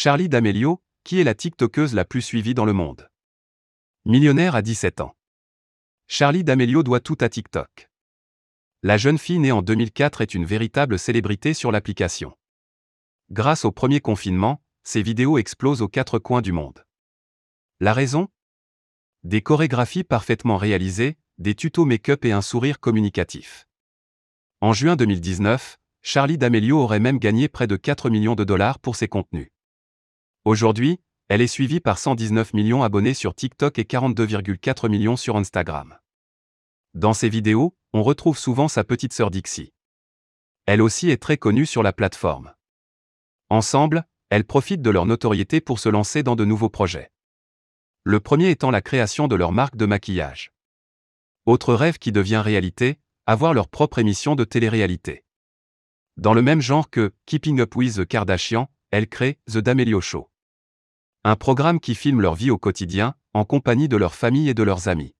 Charlie D'Amelio, qui est la TikTokeuse la plus suivie dans le monde. Millionnaire à 17 ans. Charlie D'Amelio doit tout à TikTok. La jeune fille née en 2004 est une véritable célébrité sur l'application. Grâce au premier confinement, ses vidéos explosent aux quatre coins du monde. La raison? Des chorégraphies parfaitement réalisées, des tutos make-up et un sourire communicatif. En juin 2019, Charlie D'Amelio aurait même gagné près de 4 millions de dollars pour ses contenus. Aujourd'hui, elle est suivie par 119 millions d'abonnés sur TikTok et 42,4 millions sur Instagram. Dans ses vidéos, on retrouve souvent sa petite sœur Dixie. Elle aussi est très connue sur la plateforme. Ensemble, elles profitent de leur notoriété pour se lancer dans de nouveaux projets. Le premier étant la création de leur marque de maquillage. Autre rêve qui devient réalité, avoir leur propre émission de télé-réalité. Dans le même genre que Keeping Up with the Kardashian, elles créent The D'Amelio Show. Un programme qui filme leur vie au quotidien, en compagnie de leur famille et de leurs amis.